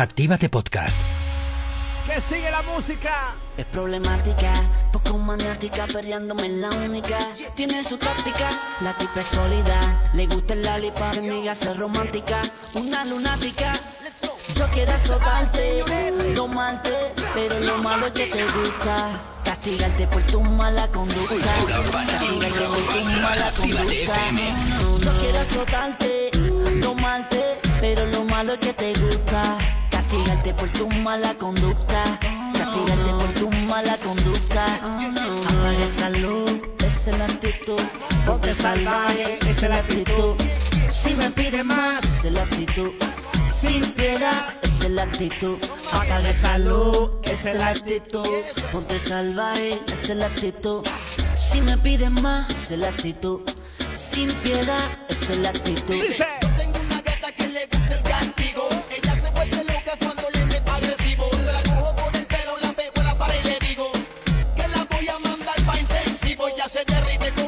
Actívate Podcast. ¡Que sigue la música! Es problemática, poco maniática, perreándome en la única. Tiene su táctica, la tipa es sólida. Le gusta el lalipa, se niega ser romántica. Una lunática, yo quiero azotarte, domarte. Pero lo malo es que te gusta. Castigarte por tu mala conducta. Castigarte por tu mala conducta. Yo quiero azotarte, domarte. Pero lo malo es que te gusta castigarte por tu mala conducta, castigarte por tu mala conducta. Apaga esa luz, es la actitud, ponte salvaje, es la actitud. Si me pide más, es la actitud. Sin piedad, es la actitud. Apaga esa luz, es la actitud. Ponte salvaje, es la actitud. Si me pide más, es la actitud. Sin piedad, es la actitud. Dice. se derrite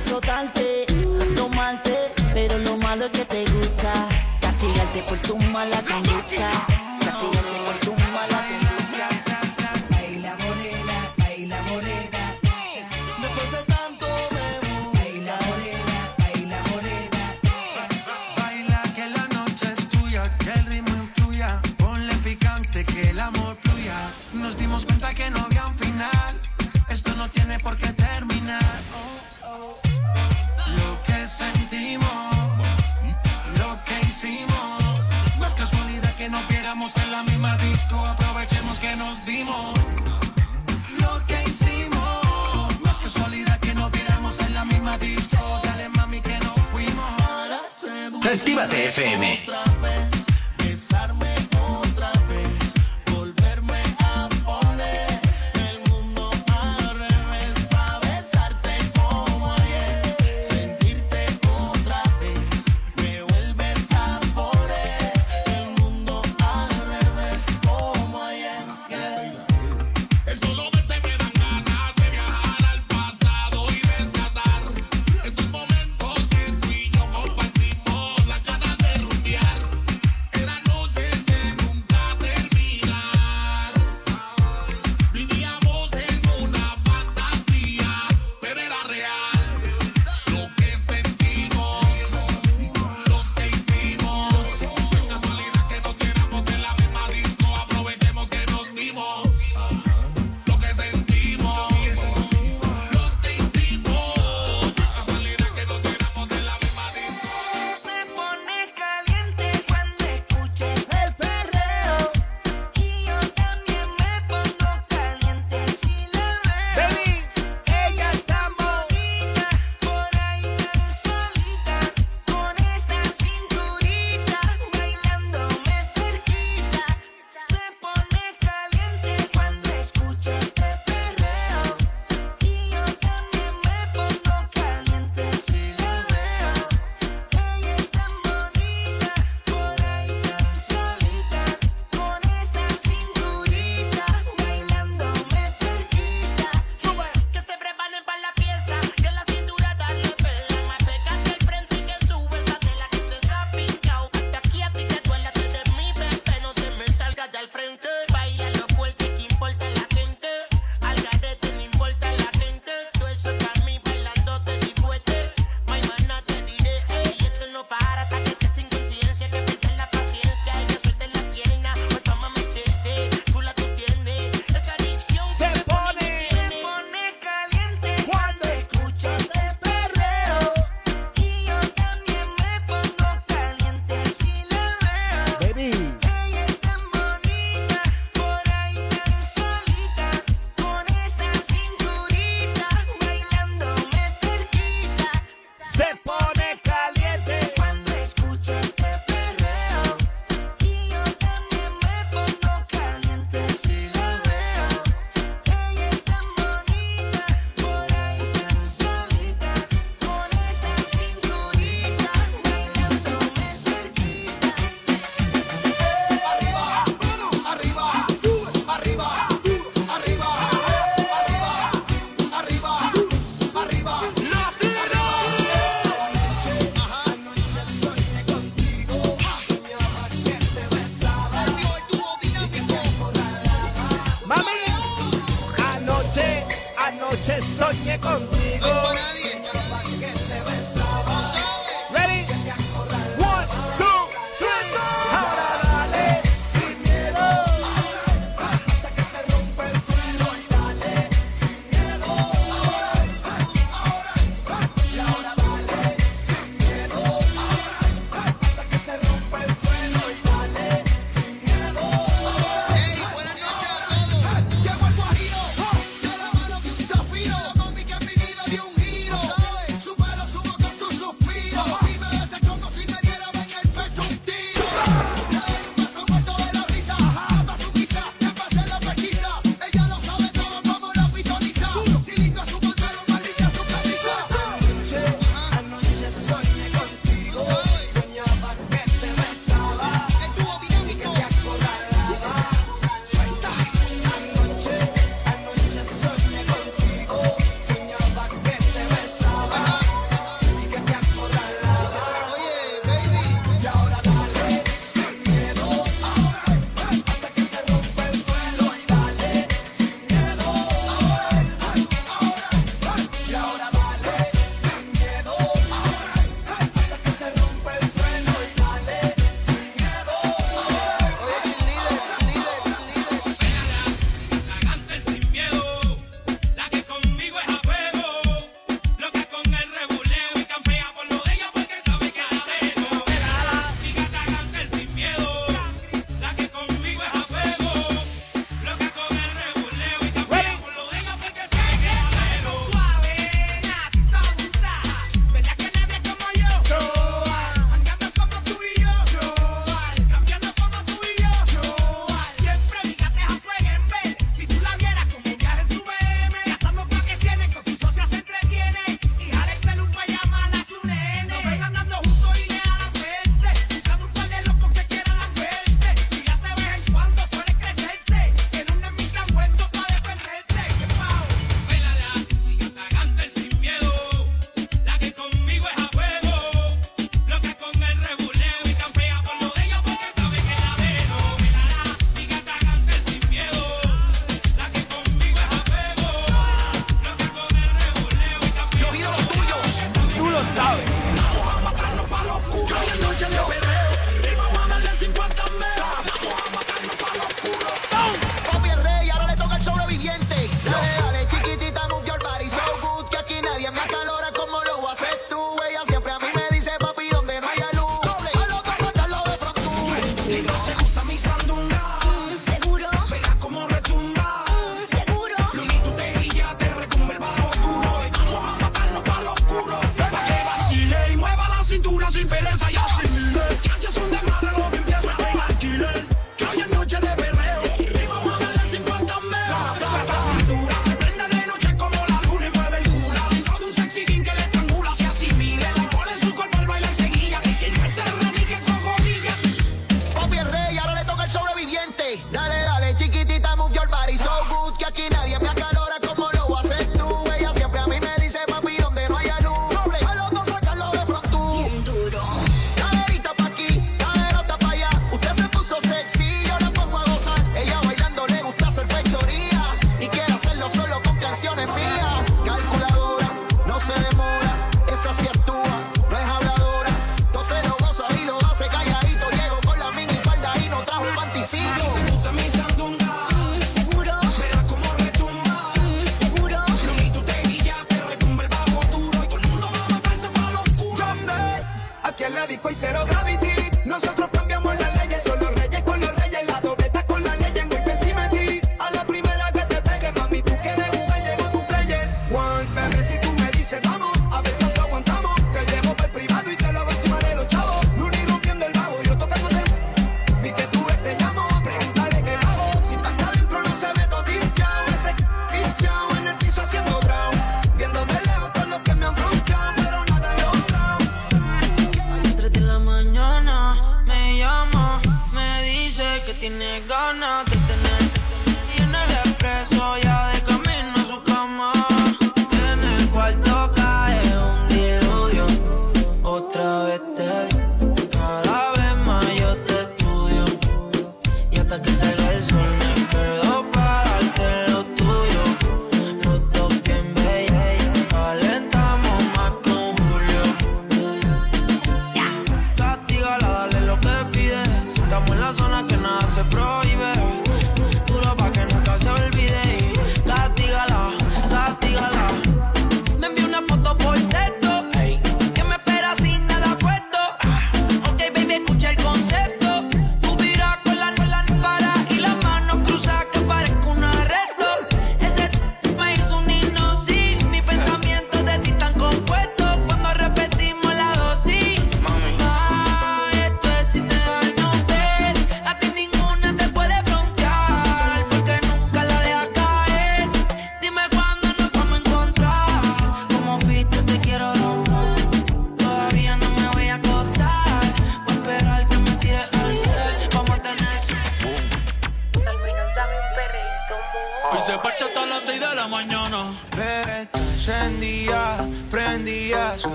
caso tal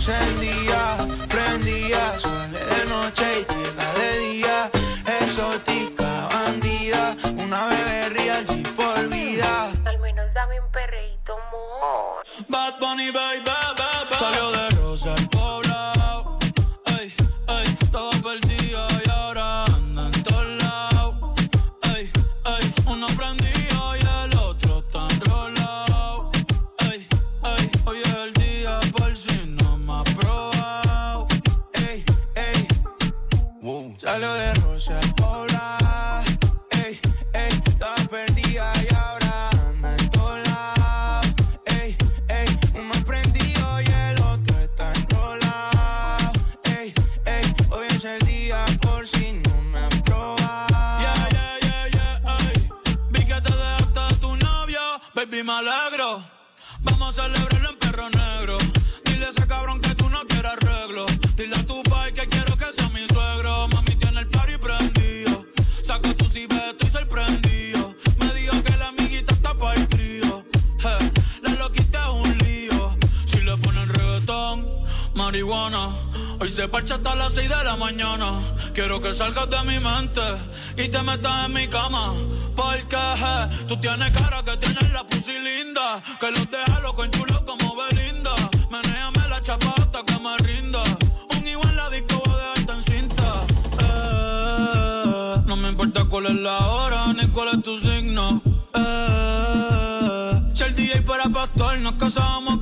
encendía, prendía, sale de noche y llega de día, exótica, bandida, una bebé real y por vida. Al menos dame un perreíto, amor. Bad Bunny, baby. Quiero que salgas de mi mente y te metas en mi cama. Porque je, tú tienes cara que tienes la pussy linda. Que los deja loco en como Belinda. Menéame la chapa hasta que me rinda. Un igual la disco va de alta en cinta. Eh, no me importa cuál es la hora ni cuál es tu signo. Eh, si el DJ fuera pastor, nos casábamos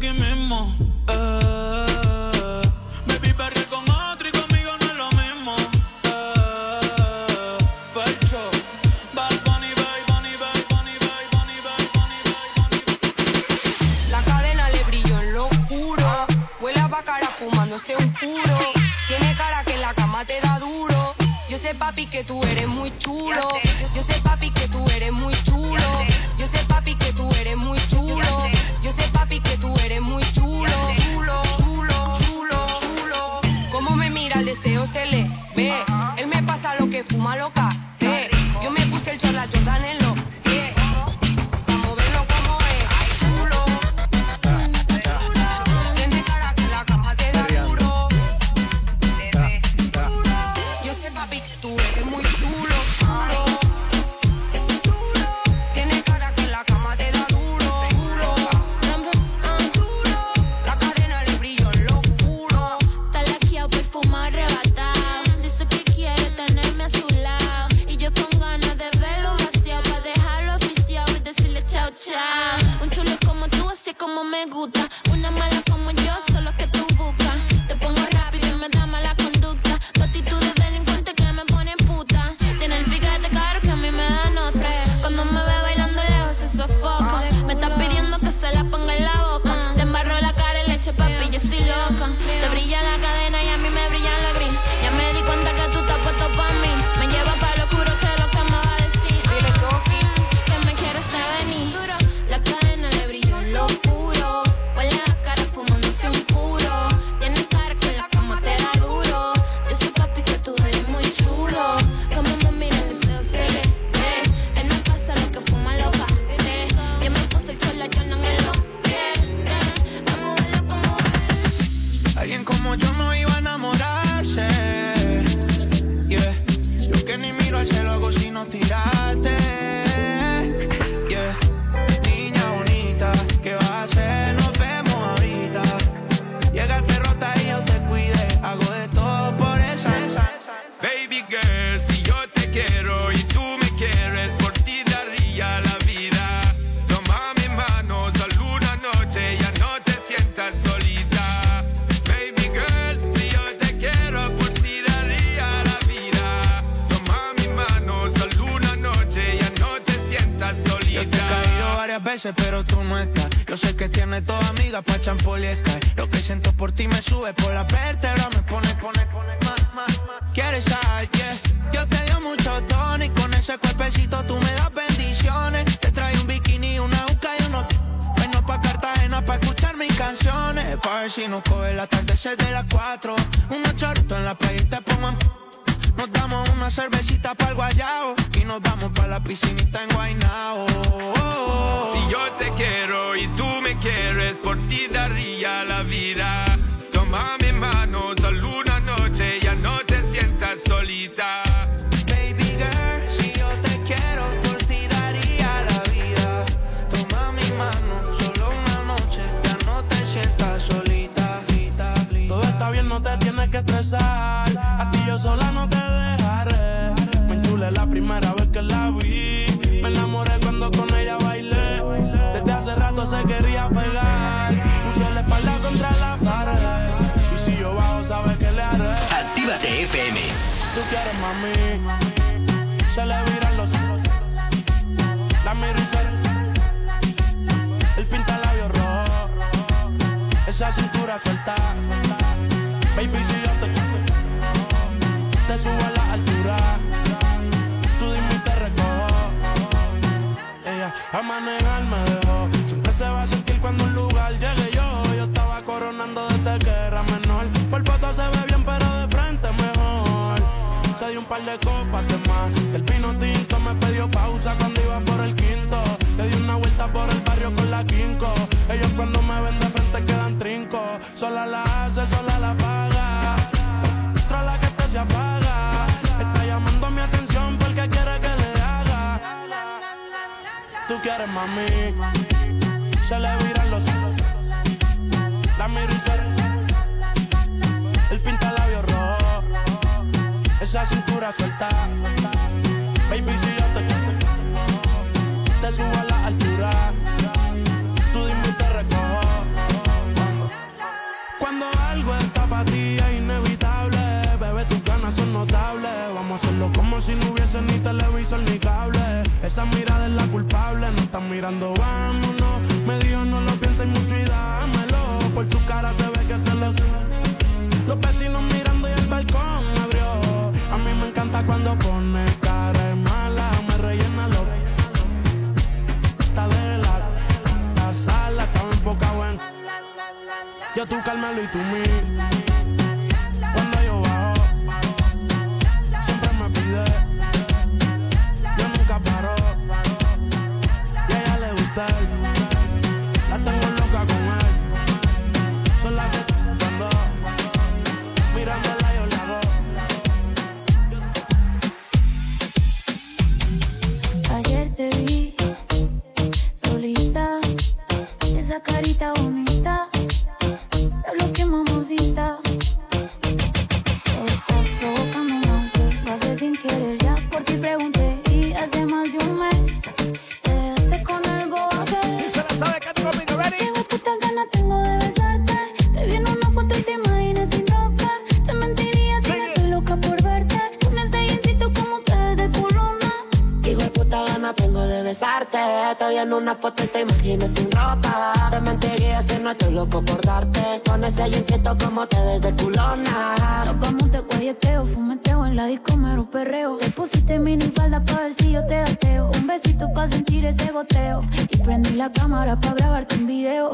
Utah. Subo a la altura. Tú dime y te recojo. Ella a manejar me dejó. Siempre se va a sentir cuando un lugar llegue yo. Yo estaba coronando desde que era menor. Por foto se ve bien, pero de frente mejor. Se dio un par de copas de más. El vino tinto me pidió pausa cuando iba por el quinto. Le di una vuelta por el barrio con la quinco. Ellos cuando me ven de frente quedan trinco. Sola la hace, mami. Se le viran los ojos. La miro y se El pinta labios rojo. Esa cintura suelta. Baby, si yo te te subo a la altura. Tú dime y te recojo. Cuando algo está para ti mirando, vámonos. Me dijo no lo pienses mucho y dámelo. Por su cara se ve que se lo Los vecinos mirando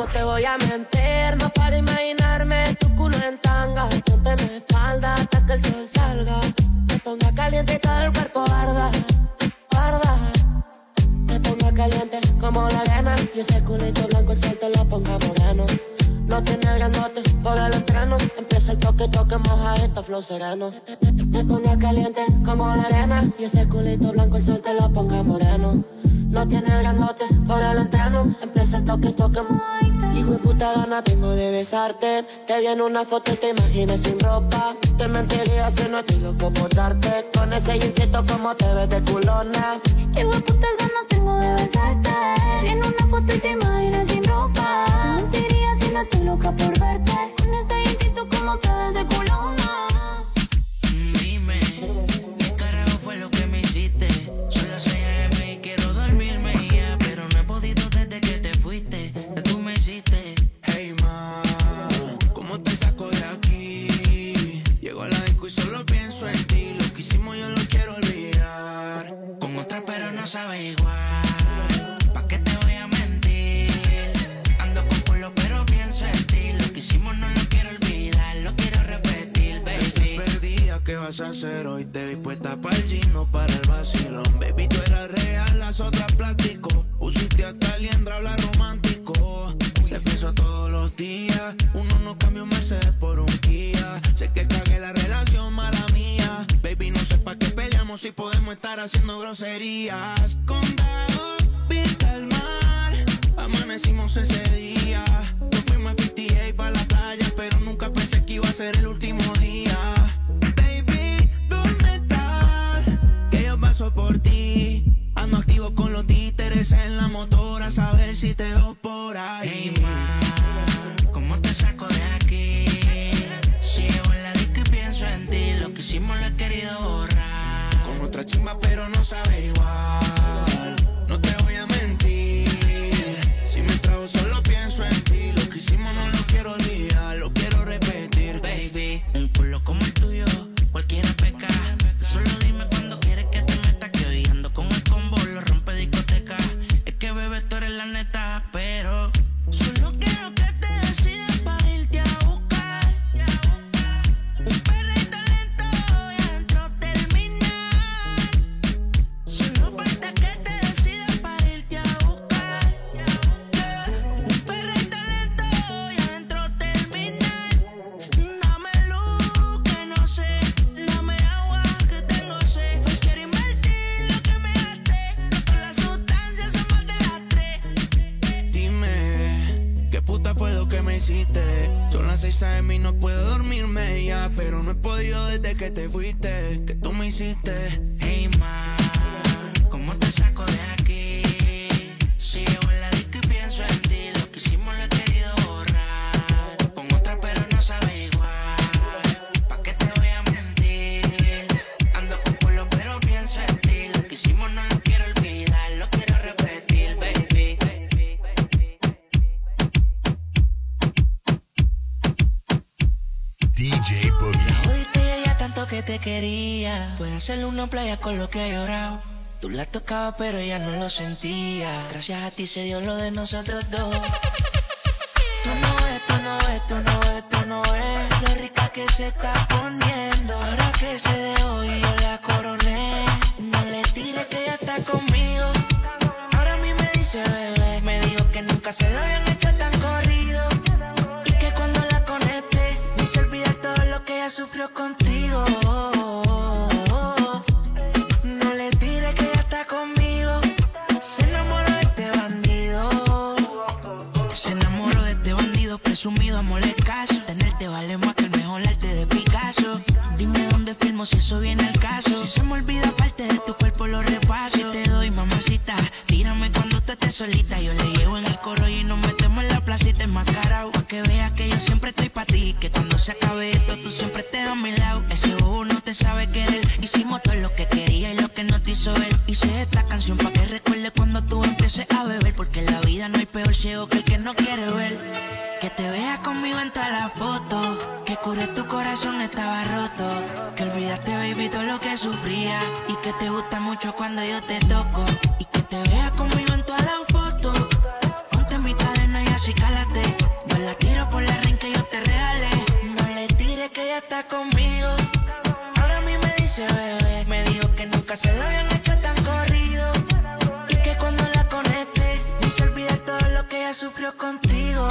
No te voy a mentir, no para imaginarme tu culo en tanga. Ponte mi espalda hasta que el sol salga. Te ponga caliente y todo el cuerpo arda, arda. Te ponga caliente como la arena. Y ese culito blanco el sol te lo ponga moreno. No tiene grandote por el. Empieza el toque, toque, moja esta flow sereno. Te, ponga caliente como la arena. Y ese culito blanco el sol te lo ponga moreno. No tiene grandote por el entreno. Empieza el toque, toque, Hijo de puta gana tengo de besarte. Te vi en una foto y te imaginas sin ropa. Te mentiría si no estoy loco por darte. Con ese jeansito como te ves de culona. Hijo de putas ganas tengo de besarte. En una foto y te imaginas sin ropa. Te mentiría si no estoy loca por verte. Con ese vas a hacer hoy? Te vi puesta para el gino, para el vacilón. Baby, tú eras real, las otras plástico. Usiste hasta liendra, habla romántico. Te pienso todos los días. Uno no cambia un Mercedes por un Kia. Sé que cagué la relación, mala mía. Baby, no sé pa' qué peleamos si podemos estar haciendo groserías. Condado, quería. Puede hacerle una playa con lo que ha llorado. Tú la tocabas, pero ella no lo sentía. Gracias a ti se dio lo de nosotros dos. Tú no ves, tú no ves, tú no ves, tú no ves lo rica que se está poniendo. Ahora que se dejó y yo la coroné. No le tires que ella está conmigo. Ahora a mí me dice bebé. Me dijo que nunca se lo habían hecho te gusta mucho cuando yo te toco. Y que te veas conmigo en todas las fotos. Ponte mi cadena y así cálate. Yo la tiro por la ring que yo te regalé. No le tires que ella está conmigo. Ahora a mí me dice bebé. Me dijo que nunca se lo habían hecho tan corrido. Y que cuando la conecte, me hice olvidar todo lo que ella sufrió contigo.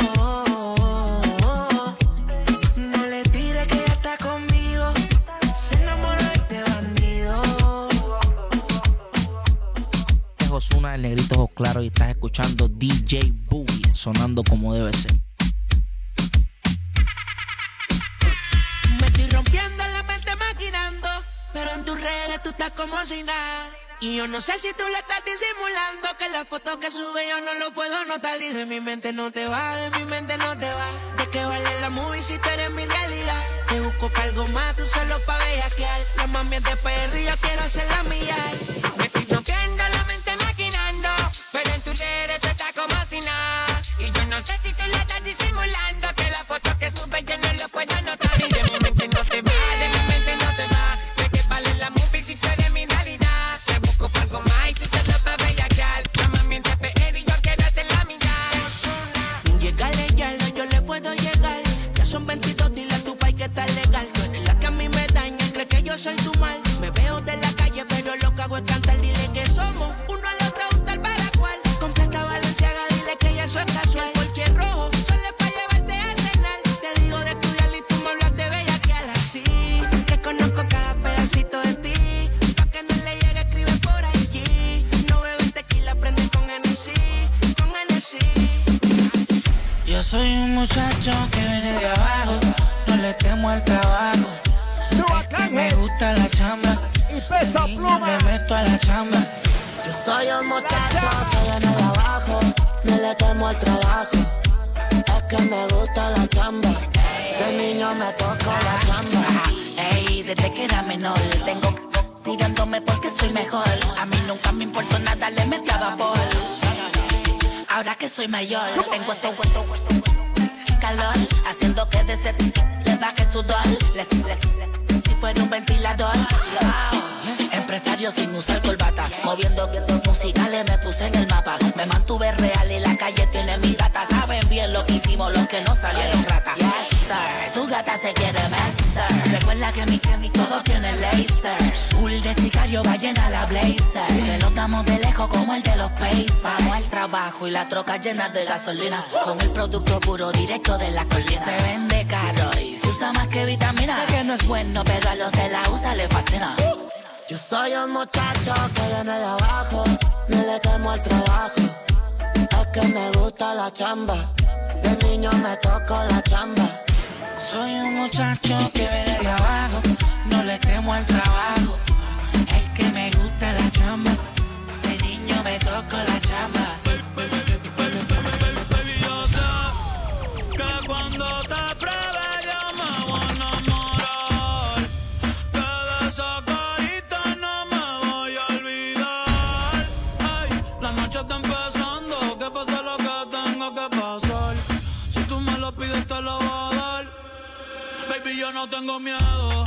Osuna, el negrito ojos claros y estás escuchando DJ Boogie sonando como debe ser. Me estoy rompiendo la mente maquinando, pero en tus redes tú estás como si nada. Y yo no sé si tú le estás disimulando que la foto que sube yo no lo puedo notar y de mi mente no te va, de mi mente no te va. ¿De qué vale la movie si tú eres mi realidad? Te busco para algo más, tú solo pa' bellaquear. La mami es de PR y yo quiero hacer la mía. Sé si tú le un muchacho que viene de abajo, no le temo al trabajo. Es que me gusta la chamba y pesa pluma. Me meto a la chamba. Yo soy un muchacho que viene de abajo, no le temo al trabajo. Es que me gusta la chamba, de niño me toco la chamba. Ey, desde que era menor, tengo tirándome porque soy mejor. A mí nunca me importó nada, le metí a vapor. Ahora que soy mayor, tengo este haciendo que de ese le baje sudor. Les, les, si fuera un ventilador. Wow. Empresario sin usar corbata, moviendo musicales me puse en el mapa. Me mantuve real y la calle tiene mi gata. Saben bien lo que hicimos los que no salieron rata. Yes, Tu gata se quiere master. Recuerda que mi que mi todo tiene laser. Full de sicario va llena la blazer. Que lo damos de lejos como el de los Pacers. Vamos al trabajo y la troca llena de gasolina. Con el producto puro directo de la colina. Se vende caro y se usa más que vitamina. Sé que no es bueno, pero a los de la USA le fascina. Yo soy un muchacho que viene de abajo, no le temo al trabajo. Es que me gusta la chamba, de niño me toco la chamba. Soy un muchacho que viene de abajo, no le temo al trabajo. Es que me gusta la chamba, de niño me toco la chamba. Yo no tengo miedo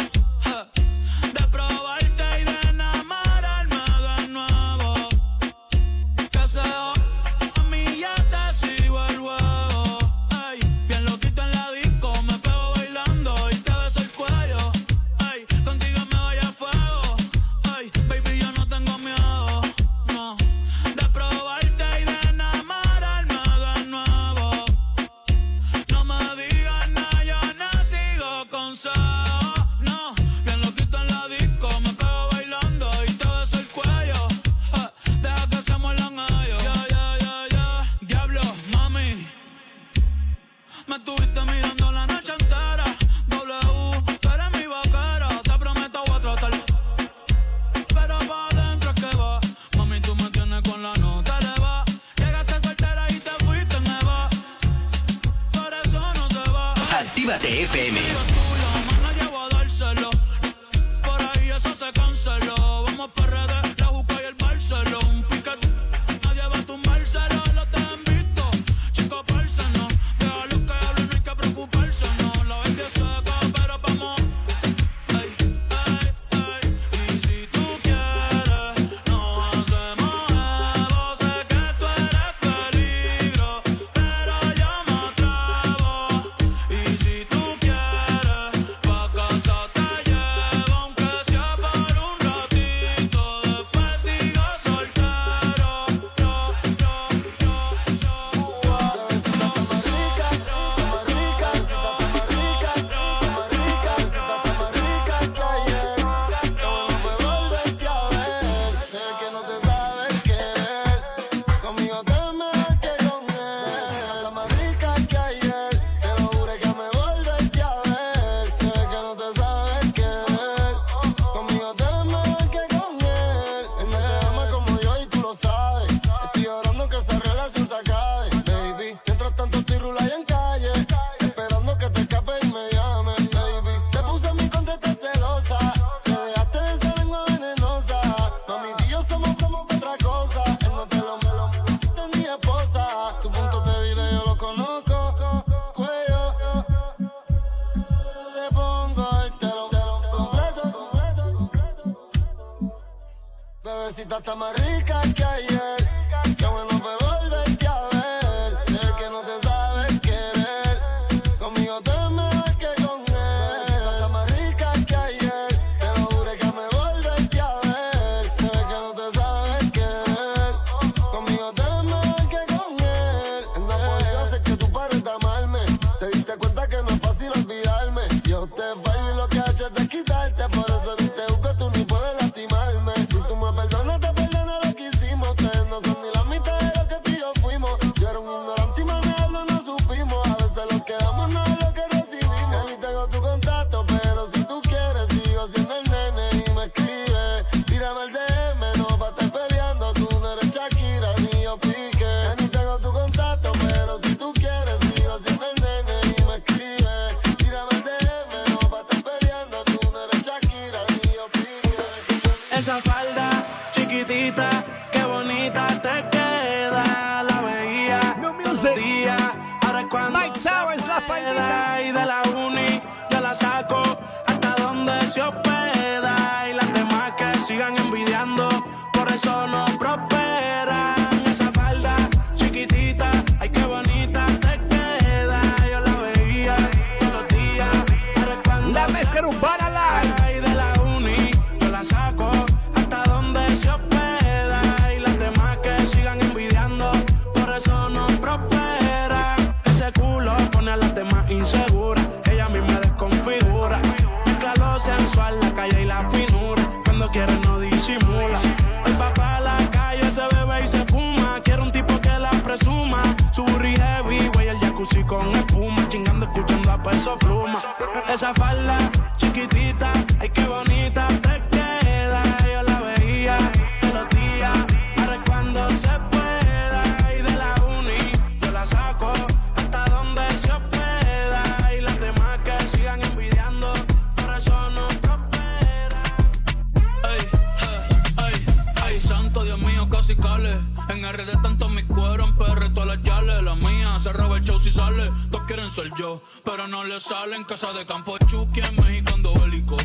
pero no le salen. Casa de campo Chucky en México ando bélico.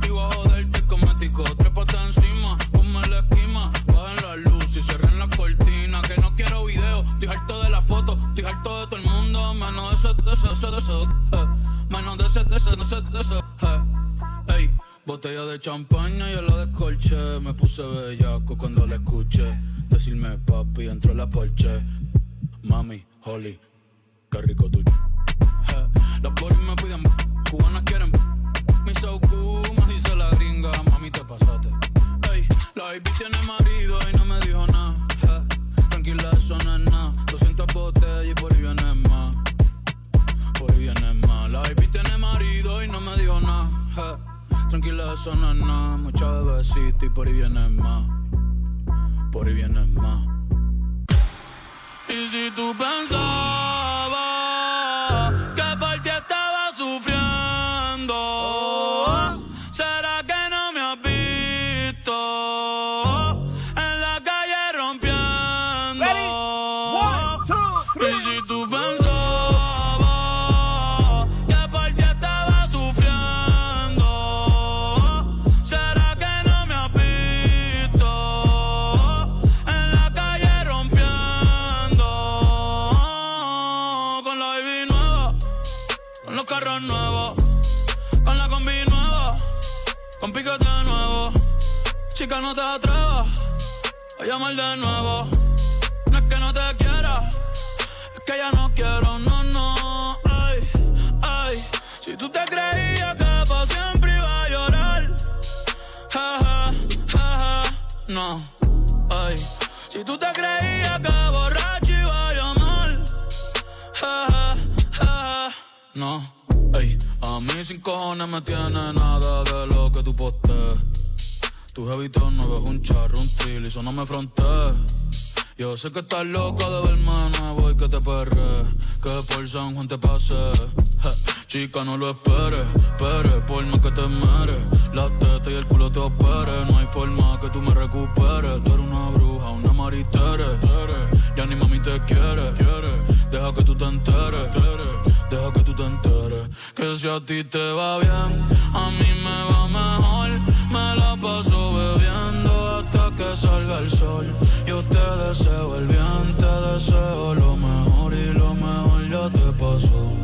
Vivo a joderte cosmético. Trépate encima, ponme la esquima. Bajen la luz y cierren la cortina. Que no quiero video, estoy harto de la foto. Estoy harto de todo el mundo. Menos de ese, de ese, de ese, de ese. eh. Menos de ese, de de ese, de. Ey, botella de champaña yo la descolché. Me puse bellaco cuando la escuché. Decirme papi, entró la porche. Mami, Holly, qué rico tú. Las boris me piden, cubanas quieren. Mi so cool, me dice la gringa, mami te pasaste. Ey, la baby tiene marido y no me dijo nada. Eh, Tranquila, eso no es nada. 200 botellas y por ahí viene más. Por ahí viene más. La baby tiene marido y no me dijo nada. eh. Tranquila, eso no es nada. Mucha bebecita y por ahí viene más. Por ahí viene más. Y si tú pensabas te atrevas a llamar de nuevo. No es que no te quiera, es que ya no quiero, no, no. Ay, ay, si tú te creías que para siempre iba a llorar, ja, ja, ja, ja, no. Ay, si tú te creías que borracho iba a llamar, ja, ja, ja, ja, no. Ey, a mí sin cojones me tiene nada de lo que tú postees. Tu jevito no es un charro, un trill y eso no me frontees. Yo sé que estás loca de verme nuevo y que te perre Que por San Juan te pase. Je, Chica, no lo esperes, espere Por más que te mere. Las tetas y el culo te opere No hay forma que tú me recuperes. Tú eres una bruja, una maritere. Ya ni mami te quiere. Deja que tú te enteres Deja que tú te enteres. Que si a ti te va bien A mí me va mejor. Me la paso salga el sol. Yo te deseo el bien, te deseo lo mejor Y lo mejor ya te pasó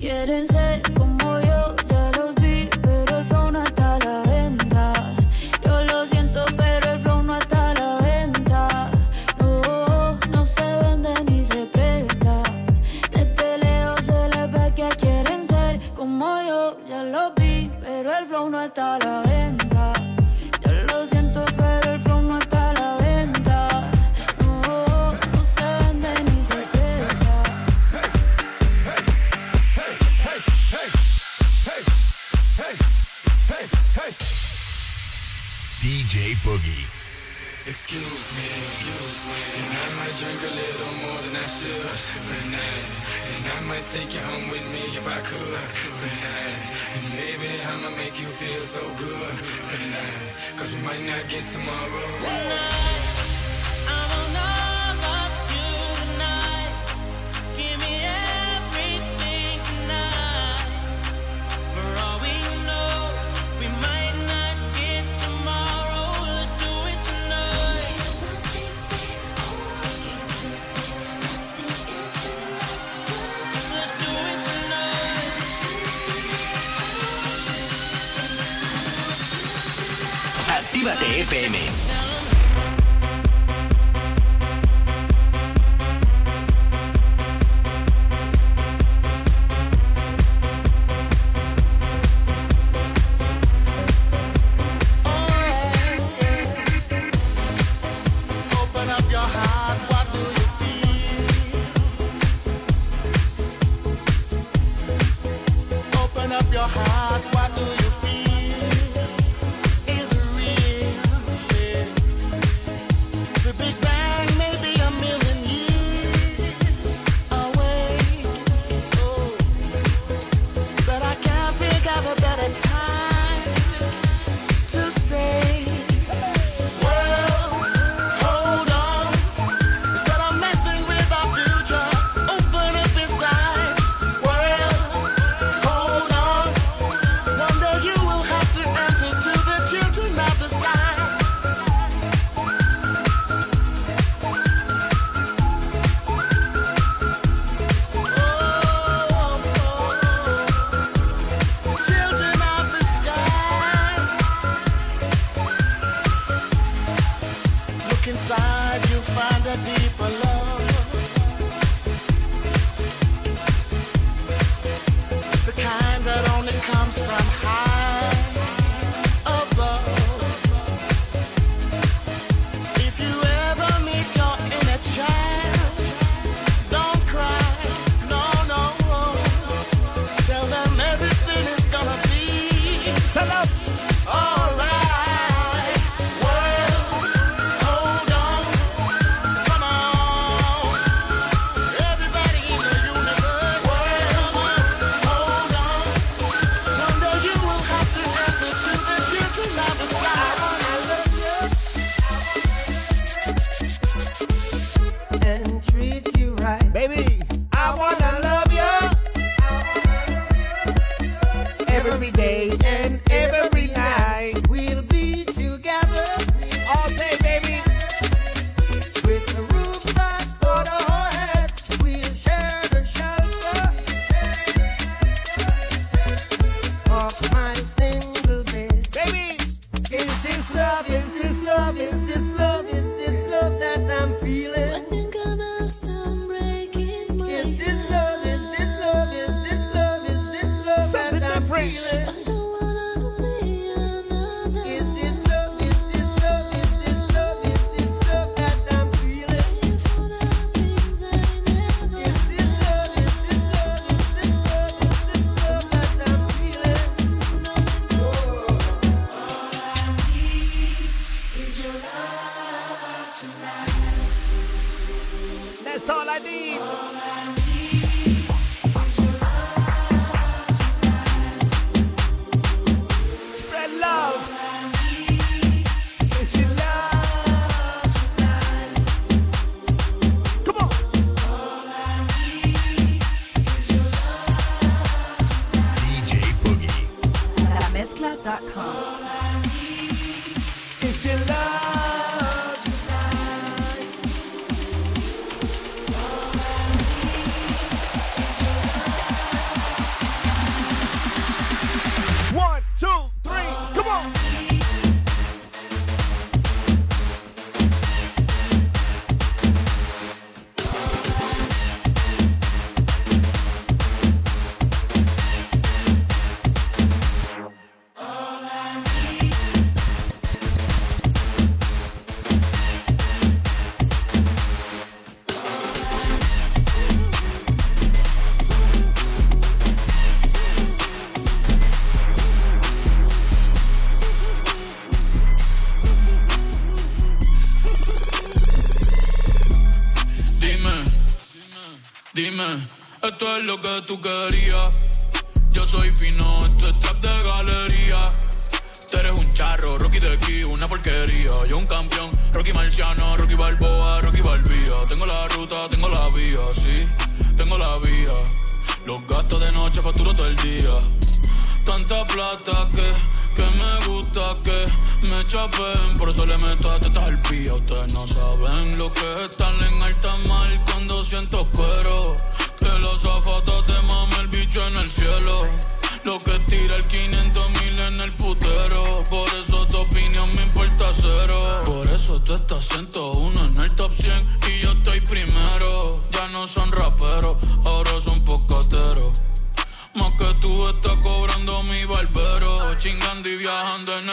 quieren ser como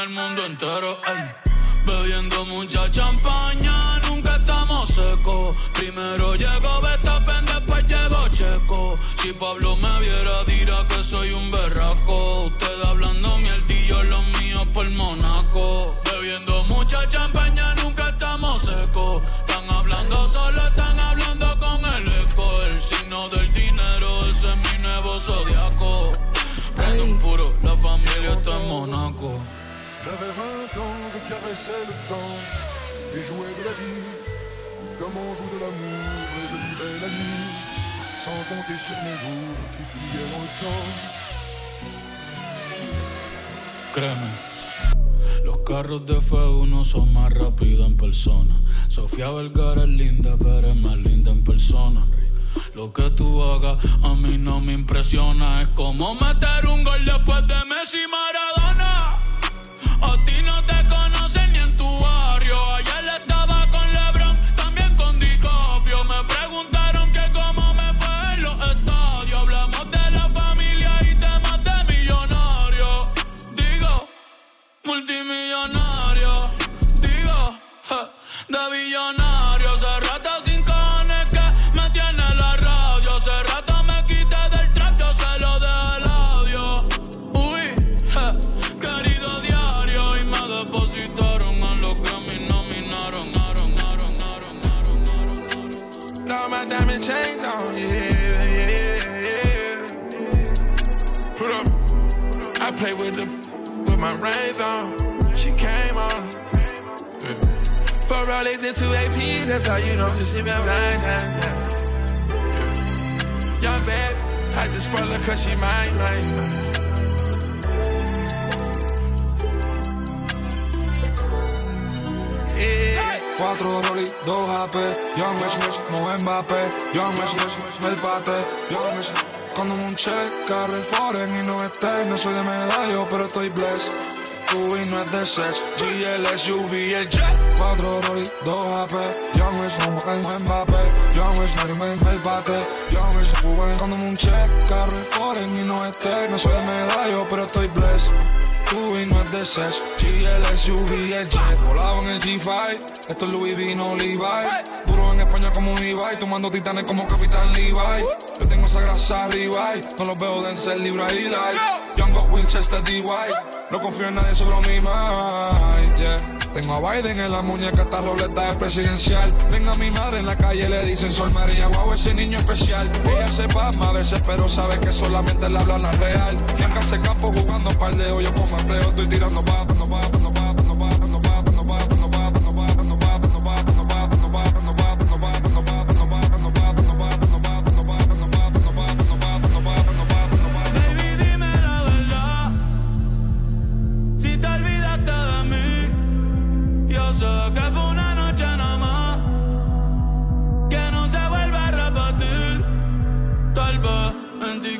mundo entero. Ay. Bebiendo mucha champaña, nunca estamos secos. Primero llegó Betapen, después llegó Checo. Si Pablo me viera, dirá que soy un berraco. Usted vingt ans, je caressais le temps et jouais de la vie comme on joue de l'amour. Et je vivais la nuit sans compter sur mes jours qui fuyaient dans le temps. Créeme. Los carros de F1 son más rápidos en persona. Sofía Vergara es linda, pero es más linda en persona. Lo que tú hagas a mí no me impresiona. Es como meter un gol después de Messi Maradona. A ti play with the with my reins on. She came on. Yeah. Four Rolex and two APs, that's how you know this shit been mine. Yeah. Young bad, I just spoil her cause she mine, mine. Cuatro rollies, dos AP, Young Rich Rich, Mo Mbappé, Young Rich Rich, Mel Pate, Young Rich Rich. Cuando un check, carro el foreign y no esté, no soy de medallo, pero estoy blessed. Tu y no es de sex, GL, SUV, el jet. Cuatro Rolly, dos AP, Young Messi, Mo Mbappé, Young Messi, el bate, Young Messi, Cuando un check, carro el foreign y no esté, no soy de medallo, pero estoy blessed. Tu y no es de sex, GL, SUV, el jet. Volado en el G5, esto es Louis V, no Levi. Puro en España como un Levi, tomando titanes como Capitán Levi. Yo tengo esa grasa arriba, no los veo de ser Libra y Light. Young Winchester DY, no confío en nadie solo mi mind, yeah. Tengo a Biden en la muñeca, esta roleta es presidencial. Venga mi madre en la calle, le dicen Sol María, guau, ese niño especial. Ella se pasma a veces, pero sabe que solamente le hablan la real. Y en casa campo jugando par de hoyo con Mateo, estoy tirando papas, no papas, no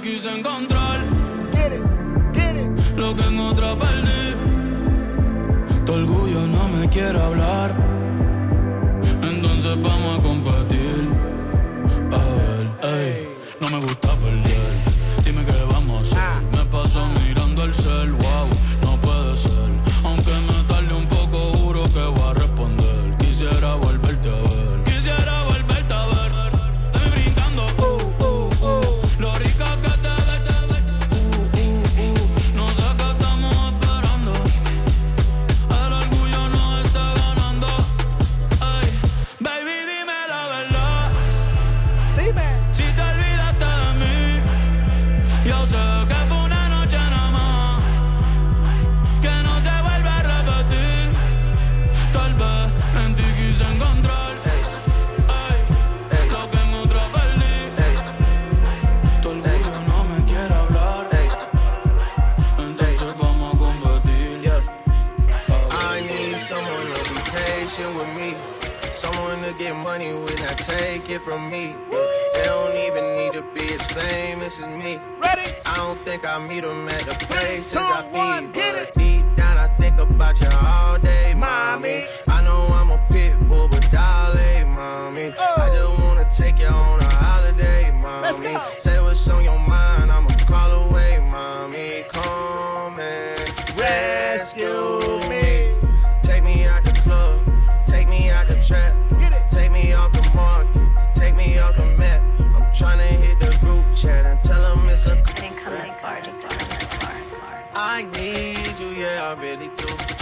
quise encontrar lo que en otra perdí. Tu orgullo no me quiere hablar. Entonces vamos a competir. A ver, ey, no me gusta perder. Dime qué vamos a hacer. Me paso mirando el cel, take it from me. They don't even need to be as famous as me. Ready? I don't think I meet them at the places I be. But deep down, I think about you all day, mommy. I know I'm a pit bull, but darling, mommy. I just wanna take you on a holiday, mommy. Say what's on your mind, I'ma call away, mommy. Come and rescue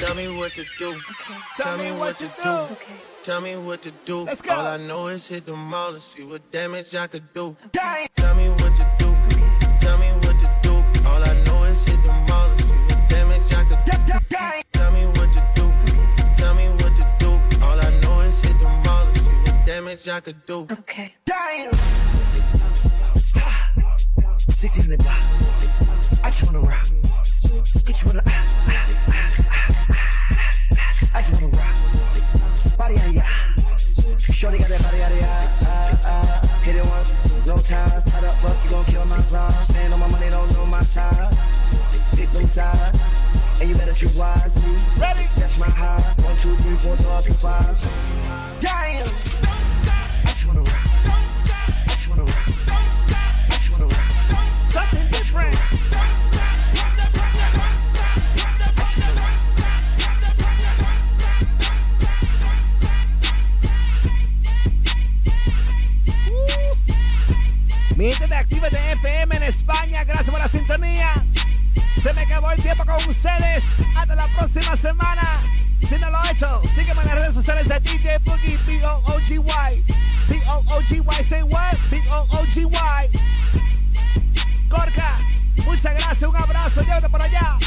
Tell me what to do. Okay. Tell me what to do. Okay. Tell me what to do. Let's go. All I know is hit the mall to see what damage I could do. Tell me what to do. Okay. Tell me what to do. All I know is hit the mall to see what damage I could do. Tell me what to do. Okay. Tell me what to do. All I know is hit the mall to see what damage I could do. Okay. Damn. 16 in the block. I just wanna rock. I just wanna. ah, ah, ah, ah. I rock. Body of ya. Shorty got that body out of ya. Ah, ah. Hit it once, no time. Side up, fuck, you gon' kill my grind. Stand on my money, don't know my side. Pick them sides. And you better choose wisely. Ready? That's my high. One, two, three, four, five, six, five. Damn. Don't stop. I just wanna rock. Don't stop. I just wanna rock. Don't stop. I just wanna rock. Something different. Mi gente de Actívate FM en España, gracias por la sintonía. Se me acabó el tiempo con ustedes. Hasta la próxima semana. Si no lo he hecho, sígueme en las redes sociales de DJ Boogie, B-O-O-G-Y. B-O-O-G-Y, say what? B-O-O-G-Y. Corca, muchas gracias, un abrazo, llévate por allá.